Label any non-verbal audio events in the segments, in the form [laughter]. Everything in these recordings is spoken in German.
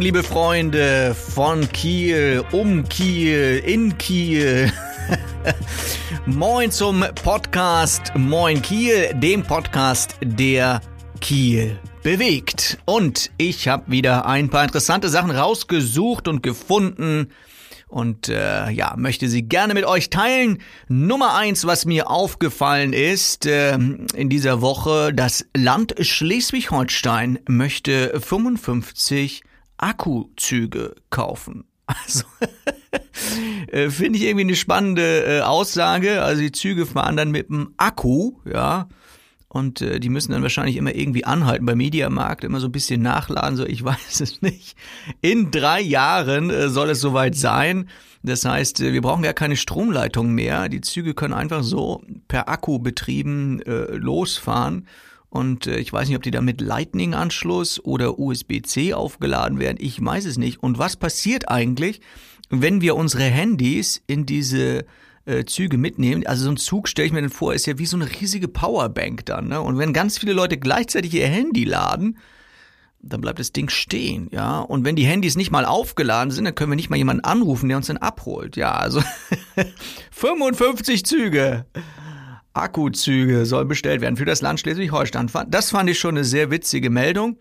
Moin, liebe Freunde von Kiel, um Kiel, in Kiel. [laughs] Moin zum Podcast Moin Kiel, dem Podcast, der Kiel bewegt. Und ich habe wieder ein paar interessante Sachen rausgesucht und gefunden und äh, ja, möchte sie gerne mit euch teilen. Nummer eins, was mir aufgefallen ist äh, in dieser Woche, das Land Schleswig-Holstein möchte 55 Akkuzüge kaufen. [laughs] Also äh, finde ich irgendwie eine spannende äh, Aussage. Also die Züge fahren dann mit dem Akku, ja. Und äh, die müssen dann wahrscheinlich immer irgendwie anhalten beim Mediamarkt, immer so ein bisschen nachladen, so ich [laughs] weiß es nicht. In drei Jahren äh, soll es soweit sein. Das heißt, äh, wir brauchen gar keine Stromleitung mehr. Die Züge können einfach so per Akku betrieben losfahren. Und äh, ich weiß nicht, ob die da mit Lightning-Anschluss oder USB-C aufgeladen werden. Ich weiß es nicht. Und was passiert eigentlich, wenn wir unsere Handys in diese äh, Züge mitnehmen. Also so ein Zug, stelle ich mir dann vor, ist ja wie so eine riesige Powerbank dann. Ne? Und wenn ganz viele Leute gleichzeitig ihr Handy laden, dann bleibt das Ding stehen, ja. Und wenn die Handys nicht mal aufgeladen sind, dann können wir nicht mal jemanden anrufen, der uns dann abholt. Ja, also [laughs] 55 Züge. Akkuzüge sollen bestellt werden für das Land Schleswig-Holstein. Das fand ich schon eine sehr witzige Meldung.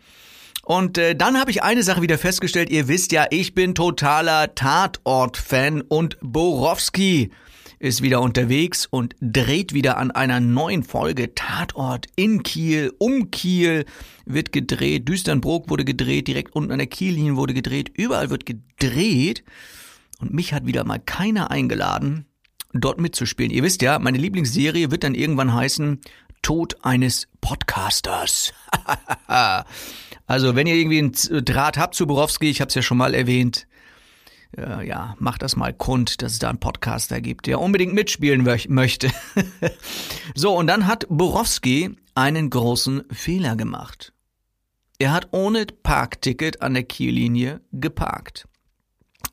Und äh, dann habe ich eine Sache wieder festgestellt. Ihr wisst ja, ich bin totaler Tatort-Fan und Borowski ist wieder unterwegs und dreht wieder an einer neuen Folge. Tatort in Kiel, um Kiel wird gedreht. Düsternbrook wurde gedreht, direkt unten an der Kiellinie wurde gedreht. Überall wird gedreht. Und mich hat wieder mal keiner eingeladen, dort mitzuspielen. Ihr wisst ja, meine Lieblingsserie wird dann irgendwann heißen Tod eines Podcasters. [laughs] also, wenn ihr irgendwie einen Draht habt zu Borowski, ich habe es ja schon mal erwähnt, äh, ja, macht das mal kund, dass es da einen Podcaster gibt, der unbedingt mitspielen möchte. [laughs] so, und dann hat Borowski einen großen Fehler gemacht. Er hat ohne Parkticket an der Kiellinie geparkt.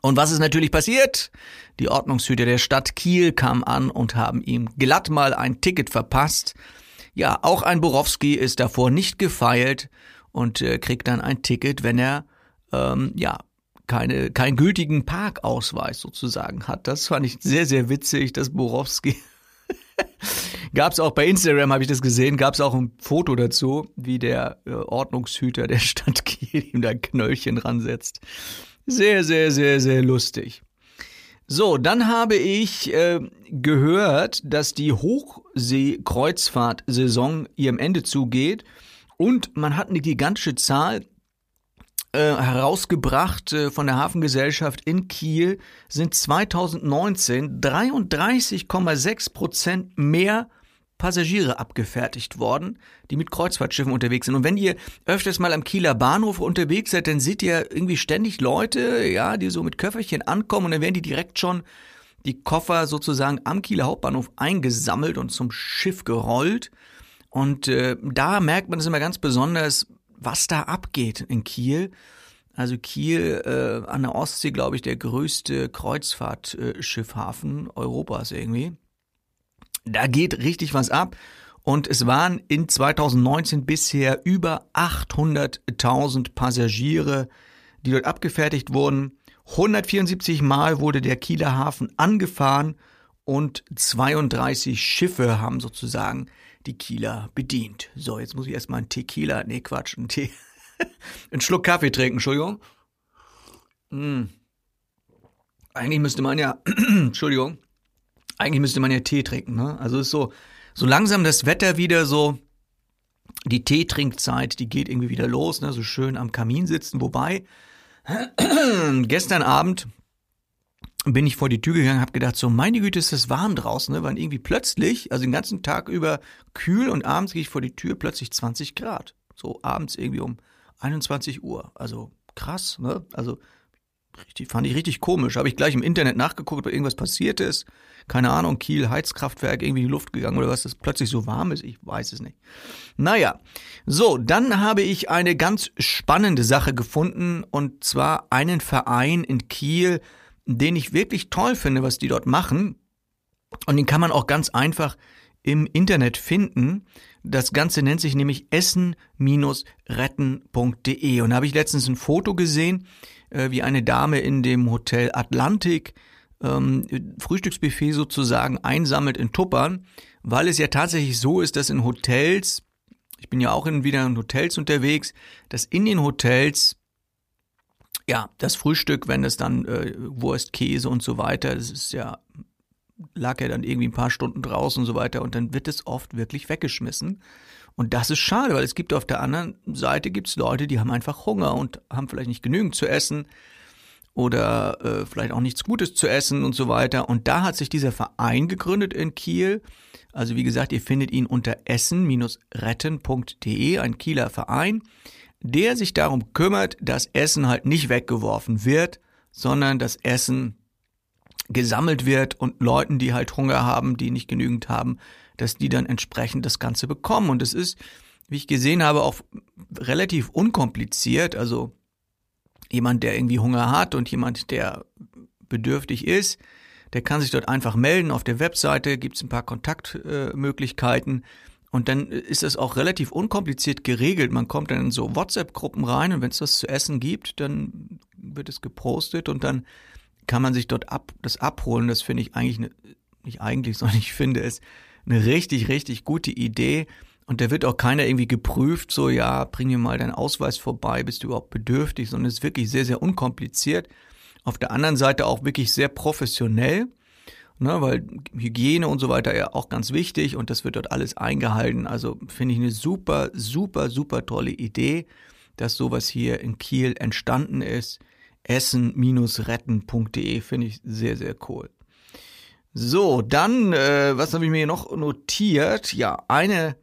Und was ist natürlich passiert? Die Ordnungshüter der Stadt Kiel kamen an und haben ihm glatt mal ein Ticket verpasst. Ja, auch ein Borowski ist davor nicht gefeilt und äh, kriegt dann ein Ticket, wenn er ähm, ja keine, keinen gültigen Parkausweis sozusagen hat. Das fand ich sehr, sehr witzig, dass Borowski [laughs] Gab es auch bei Instagram, habe ich das gesehen, gab es auch ein Foto dazu, wie der äh, Ordnungshüter der Stadt Kiel ihm da Knöllchen ransetzt. Sehr, sehr, sehr, sehr lustig. So, dann habe ich äh, gehört, dass die Hochseekreuzfahrt-Saison ihrem Ende zugeht und man hat eine gigantische Zahl äh, herausgebracht äh, von der Hafengesellschaft in Kiel sind 2019 33,6 Prozent mehr Passagiere abgefertigt worden, die mit Kreuzfahrtschiffen unterwegs sind. Und wenn ihr öfters mal am Kieler Bahnhof unterwegs seid, dann seht ihr irgendwie ständig Leute, ja, die so mit Köfferchen ankommen und dann werden die direkt schon die Koffer sozusagen am Kieler Hauptbahnhof eingesammelt und zum Schiff gerollt. Und äh, da merkt man es immer ganz besonders, was da abgeht in Kiel. Also Kiel äh, an der Ostsee, glaube ich, der größte Kreuzfahrtschiffhafen Europas irgendwie. Da geht richtig was ab. Und es waren in 2019 bisher über 800.000 Passagiere, die dort abgefertigt wurden. 174 Mal wurde der Kieler Hafen angefahren und 32 Schiffe haben sozusagen die Kieler bedient. So, jetzt muss ich erstmal einen Tequila, nee, Quatsch, einen Tee, [laughs] einen Schluck Kaffee trinken, Entschuldigung. Hm. Eigentlich müsste man ja, [clears throat] Entschuldigung, eigentlich müsste man ja Tee trinken, ne? Also ist so, so langsam das Wetter wieder so, die Teetrinkzeit, die geht irgendwie wieder los, ne? So schön am Kamin sitzen, wobei, [clears throat] gestern Abend bin ich vor die Tür gegangen, habe gedacht, so meine Güte, ist das warm draußen, ne? Waren irgendwie plötzlich, also den ganzen Tag über kühl und abends gehe ich vor die Tür, plötzlich 20 Grad. So abends irgendwie um 21 Uhr. Also krass, ne? Also richtig, fand ich richtig komisch. Habe ich gleich im Internet nachgeguckt, ob irgendwas passiert ist. Keine Ahnung, Kiel, Heizkraftwerk, irgendwie in die Luft gegangen oder was, das plötzlich so warm ist. Ich weiß es nicht. Naja, so, dann habe ich eine ganz spannende Sache gefunden und zwar einen Verein in Kiel, den ich wirklich toll finde, was die dort machen. Und den kann man auch ganz einfach im Internet finden. Das Ganze nennt sich nämlich essen-retten.de. Und da habe ich letztens ein Foto gesehen, äh, wie eine Dame in dem Hotel Atlantik ähm, Frühstücksbuffet sozusagen einsammelt in Tuppern, weil es ja tatsächlich so ist, dass in Hotels, ich bin ja auch in, wieder in Hotels unterwegs, dass in den Hotels ja, das Frühstück, wenn es dann äh, Wurst, Käse und so weiter, das ist ja, lag ja dann irgendwie ein paar Stunden draußen und so weiter und dann wird es oft wirklich weggeschmissen. Und das ist schade, weil es gibt auf der anderen Seite gibt's Leute, die haben einfach Hunger und haben vielleicht nicht genügend zu essen oder äh, vielleicht auch nichts Gutes zu essen und so weiter. Und da hat sich dieser Verein gegründet in Kiel. Also wie gesagt, ihr findet ihn unter essen-retten.de, ein Kieler Verein der sich darum kümmert, dass Essen halt nicht weggeworfen wird, sondern dass Essen gesammelt wird und Leuten, die halt Hunger haben, die nicht genügend haben, dass die dann entsprechend das Ganze bekommen. Und es ist, wie ich gesehen habe, auch relativ unkompliziert. Also jemand, der irgendwie Hunger hat und jemand, der bedürftig ist, der kann sich dort einfach melden. Auf der Webseite gibt es ein paar Kontaktmöglichkeiten. Und dann ist das auch relativ unkompliziert geregelt. Man kommt dann in so WhatsApp-Gruppen rein und wenn es was zu essen gibt, dann wird es gepostet und dann kann man sich dort ab, das abholen. Das finde ich eigentlich, eine, nicht eigentlich, [laughs] sondern ich finde es eine richtig, richtig gute Idee. Und da wird auch keiner irgendwie geprüft, so, ja, bring mir mal deinen Ausweis vorbei, bist du überhaupt bedürftig, sondern es ist wirklich sehr, sehr unkompliziert. Auf der anderen Seite auch wirklich sehr professionell ne, weil Hygiene und so weiter ja auch ganz wichtig und das wird dort alles eingehalten. Also finde ich eine super, super, super tolle Idee, dass sowas hier in Kiel entstanden ist. Essen-retten.de finde ich sehr, sehr cool. So, dann, äh, was habe ich mir noch notiert? Ja, eine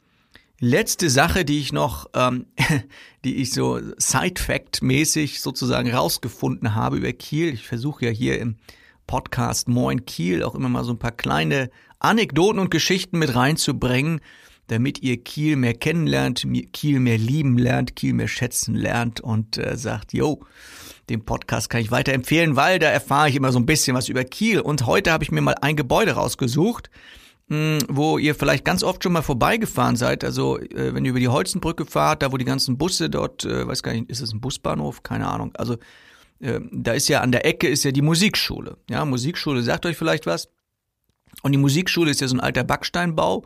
letzte Sache, die ich noch, ähm, [laughs] die ich so Side-Fact-mäßig sozusagen rausgefunden habe über Kiel. Ich versuche ja hier im Podcast Moin Kiel auch immer mal so ein paar kleine Anekdoten und Geschichten mit reinzubringen, damit ihr Kiel mehr kennenlernt, Kiel mehr lieben lernt, Kiel mehr schätzen lernt und äh, sagt, yo, den Podcast kann ich weiterempfehlen, weil da erfahre ich immer so ein bisschen was über Kiel. Und heute habe ich mir mal ein Gebäude rausgesucht, hm, wo ihr vielleicht ganz oft schon mal vorbeigefahren seid. Also äh, wenn ihr über die Holzenbrücke fahrt, da wo die ganzen Busse dort, äh, weiß gar nicht, ist es ein Busbahnhof? Keine Ahnung. Also ähm, da ist ja an der Ecke ist ja die Musikschule. Ja, Musikschule sagt euch vielleicht was. Und die Musikschule ist ja so ein alter Backsteinbau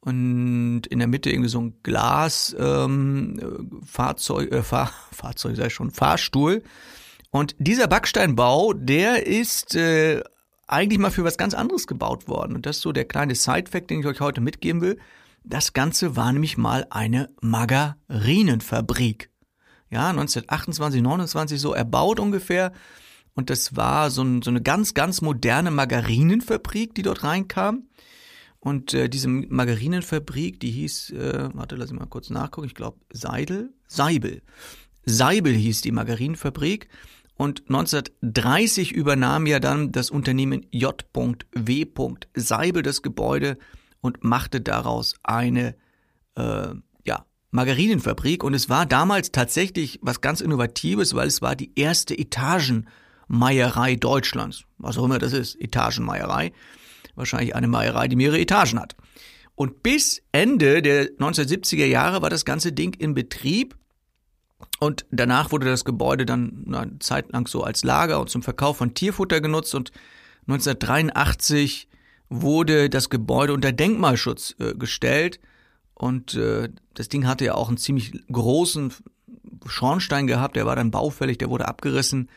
und in der Mitte irgendwie so ein Glas ähm, Fahrzeug, äh, Fahr [laughs] Fahrzeug sei schon Fahrstuhl. Und dieser Backsteinbau, der ist äh, eigentlich mal für was ganz anderes gebaut worden. Und das ist so der kleine Side-Fact, den ich euch heute mitgeben will. Das Ganze war nämlich mal eine Margarinenfabrik ja, 1928, 29 so erbaut ungefähr. Und das war so, ein, so eine ganz, ganz moderne Margarinenfabrik, die dort reinkam. Und äh, diese Margarinenfabrik, die hieß, äh, warte, lass ich mal kurz nachgucken, ich glaube Seidel, Seibel. Seibel hieß die Margarinenfabrik. Und 1930 übernahm ja dann das Unternehmen J.W. Seibel das Gebäude und machte daraus eine äh, Margarinenfabrik und es war damals tatsächlich was ganz Innovatives, weil es war die erste Etagenmeierei Deutschlands. Was auch immer das ist, Etagenmeierei. Wahrscheinlich eine Meierei, die mehrere Etagen hat. Und bis Ende der 1970er Jahre war das ganze Ding in Betrieb und danach wurde das Gebäude dann eine Zeit lang so als Lager und zum Verkauf von Tierfutter genutzt und 1983 wurde das Gebäude unter Denkmalschutz äh, gestellt und äh, das Ding hatte ja auch einen ziemlich großen Schornstein gehabt, der war dann baufällig, der wurde abgerissen.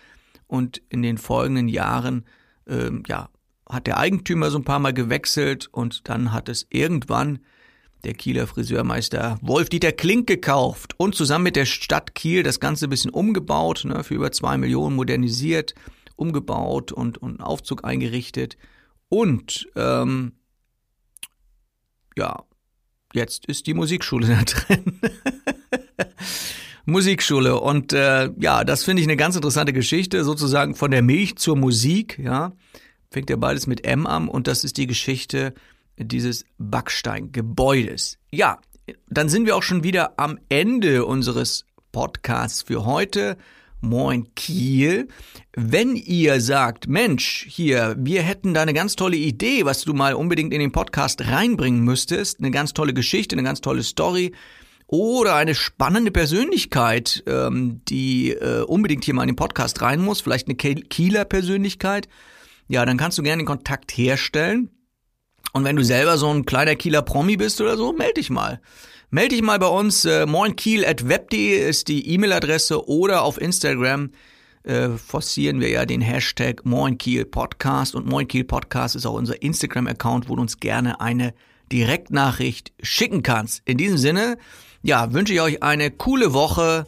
Und in den folgenden Jahren, ähm, ja, hat der Eigentümer so ein paar Mal gewechselt und dann hat es irgendwann der Kieler Friseurmeister Wolf-Dieter Klink gekauft und zusammen mit der Stadt Kiel das Ganze ein bisschen umgebaut, ne, für über zwei Millionen modernisiert, umgebaut und, und einen Aufzug eingerichtet. Und ähm, ja, jetzt ist die Musikschule [laughs] da drin. Musikschule und äh, ja, das finde ich eine ganz interessante Geschichte, sozusagen von der Milch zur Musik, ja, fängt ja beides mit M an und das ist die Geschichte dieses Backsteingebäudes. Ja, dann sind wir auch schon wieder am Ende unseres Podcasts für heute. Moin Kiel. Wenn ihr sagt, Mensch, hier, wir hätten da eine ganz tolle Idee, was du mal unbedingt in den Podcast reinbringen müsstest, eine ganz tolle Geschichte, eine ganz tolle Story oder eine spannende Persönlichkeit, ähm, die äh, unbedingt hier mal in den Podcast rein muss, vielleicht eine Kieler Persönlichkeit, ja, dann kannst du gerne den Kontakt herstellen. Und wenn du selber so ein kleiner Kieler Promi bist oder so, melde dich mal. Melde dich mal bei uns. Äh, moinkiel.web.de ist die E-Mail-Adresse oder auf Instagram äh, forcieren wir ja den Hashtag Moinkiel Podcast und Moinkiel Podcast ist auch unser Instagram-Account, wo du uns gerne eine Direktnachricht schicken kannst. In diesem Sinne, ja, wünsche ich euch eine coole Woche.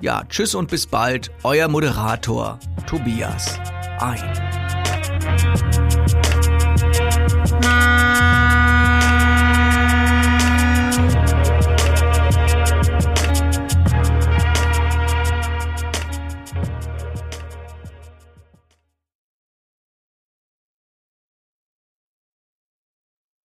Ja, tschüss und bis bald. Euer Moderator Tobias Ein. you